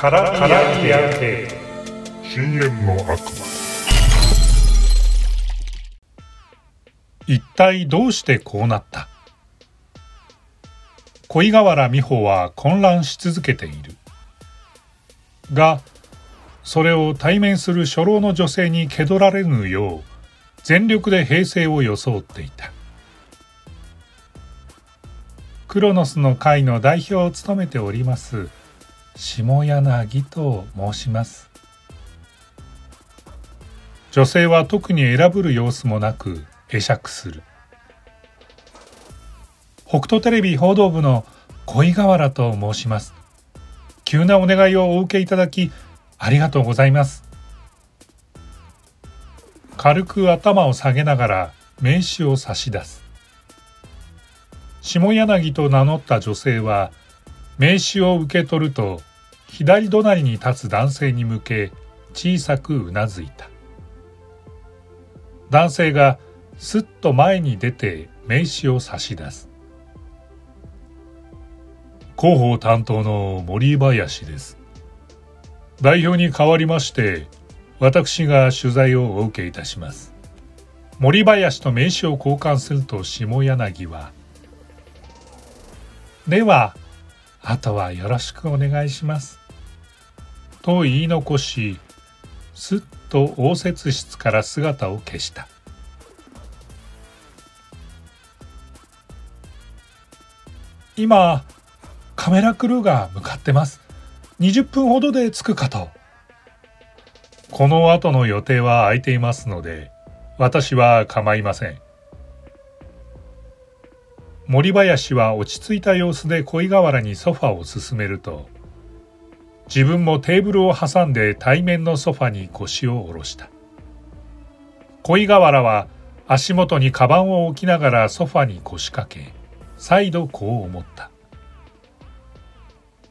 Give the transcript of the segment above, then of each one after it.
カラビア系。深淵の悪魔。一体どうしてこうなった？恋河原美穂は混乱し続けている。がそれを対面する初老の女性に気取られぬよう全力で平静を装っていた。クロノスの会の代表を務めております下柳と申します。女性は特に選ぶる様子もなく会釈する。北斗テレビ報道部の恋河原と申します。急なお願いをお受けいただきありがとうございます。軽く頭を下げながら名刺を差し出す。下柳と名乗った女性は名刺を受け取ると左隣に立つ男性に向け小さくうなずいた。男性がすっと前に出て名刺を差し出す。広報担当の森林です。代表に代わりまして私が取材をお受けいたします。森林と名刺を交換すると下柳は「ではあとはよろしくお願いします」と言い残しすっと応接室から姿を消した。今カメラクルーが向かってます。20分ほどで着くかと。この後の予定は空いていますので私は構いません。森林は落ち着いた様子で恋河原にソファを進めると自分もテーブルを挟んで対面のソファに腰を下ろした。恋河原は足元にカバンを置きながらソファに腰掛け再度こう思った。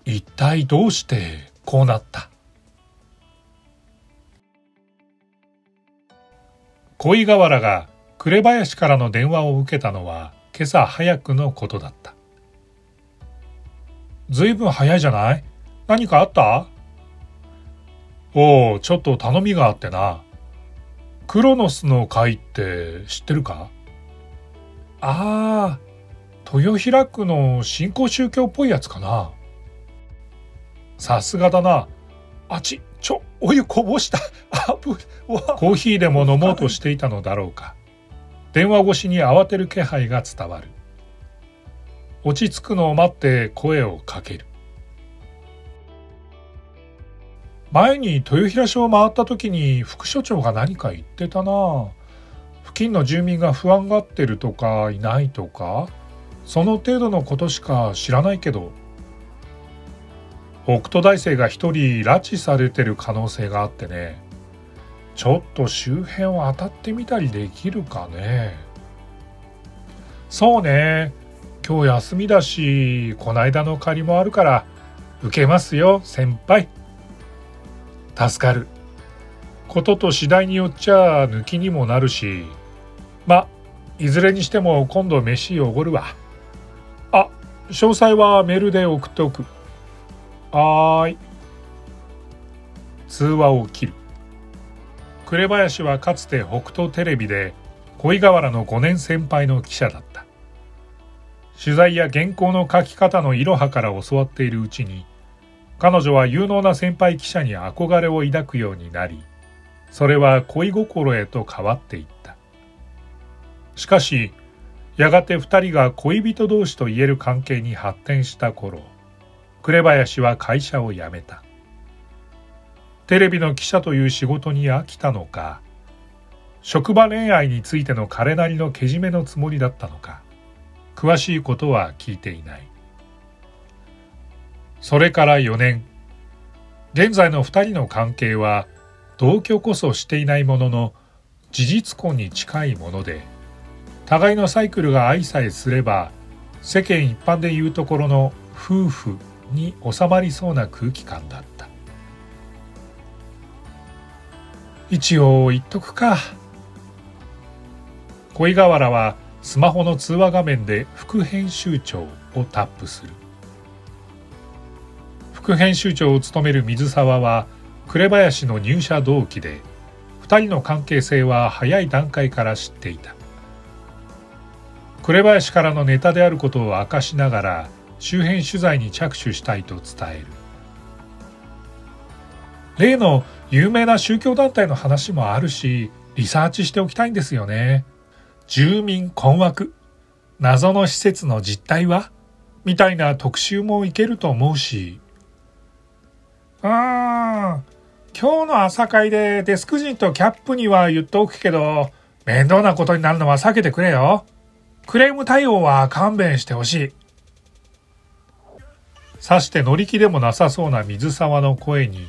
一体どうしてこうなった？恋河原が紅林からの電話を受けたのは今朝早くのことだったずいぶん早いじゃない？何かあった？おお、ちょっと頼みがあってな。クロノスの会って知ってるか？ああ、豊平区の新興宗教っぽいやつかな。さすがだな。あち、ちょ、お湯こぼした。あぶ、コーヒーでも飲もうとしていたのだろうか。電話越しに慌てる気配が伝わる。落ち着くのを待って声をかける。前に豊平署を回った時に副所長が何か言ってたな付近の住民が不安がってるとかいないとかその程度のことしか知らないけど北斗大生が一人拉致されてる可能性があってねちょっと周辺を当たってみたりできるかね。そうね。今日休みだしこないだの借りもあるから受けますよ先輩。助かる。ことと次第によっちゃ抜きにもなるし。まいずれにしても今度飯おごるわ。あ詳細はメールで送っておく。はーい。通話を切る。紅林はかつて北斗テレビで恋河原の5年先輩の記者だった。取材や原稿の書き方のいろはから教わっているうちに彼女は有能な先輩記者に憧れを抱くようになりそれは恋心へと変わっていった。しかしやがて二人が恋人同士と言える関係に発展した頃紅林は会社を辞めた。テレビの記者という仕事に飽きたのか職場恋愛についての彼なりのけじめのつもりだったのか詳しいことは聞いていない。それから4年現在の2人の関係は同居こそしていないものの事実婚に近いもので互いのサイクルが愛さえすれば世間一般でいうところの夫婦に収まりそうな空気感だった。一応言っとくか。恋河原はスマホの通話画面で副編集長をタップする。副編集長を務める水沢は紅林の入社同期で2人の関係性は早い段階から知っていた。紅林からのネタであることを明かしながら周辺取材に着手したいと伝える。例の有名な宗教団体の話もあるしリサーチしておきたいんですよね。住民困惑。謎の施設の実態は？みたいな特集もいけると思うし。うー今日の朝会でデスク陣とキャップには言っておくけど面倒なことになるのは避けてくれよ。クレーム対応は勘弁してほしい。さして乗り気でもなさそうな水沢の声に、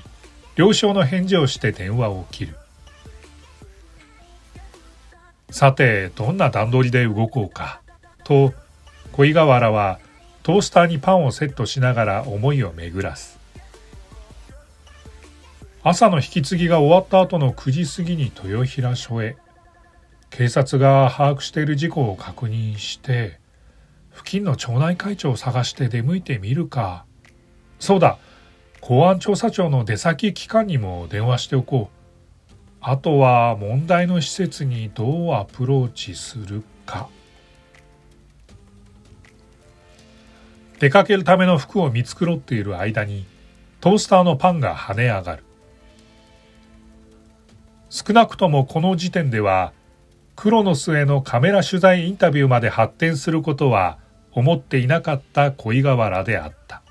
了承の返事をして電話を切る。さて、どんな段取りで動こうか。と、恋河原はトースターにパンをセットしながら思いを巡らす。朝の引き継ぎが終わった後の9時過ぎに豊平署へ。警察が把握している事故を確認して付近の町内会長を探して出向いてみるかそうだ公安調査庁の出先機関にも電話しておこう。あとは問題の施設にどうアプローチするか。出かけるための服を見繕っている間にトースターのパンが跳ね上がる。少なくともこの時点では黒の末のカメラ取材インタビューまで発展することは思っていなかった恋河原であった。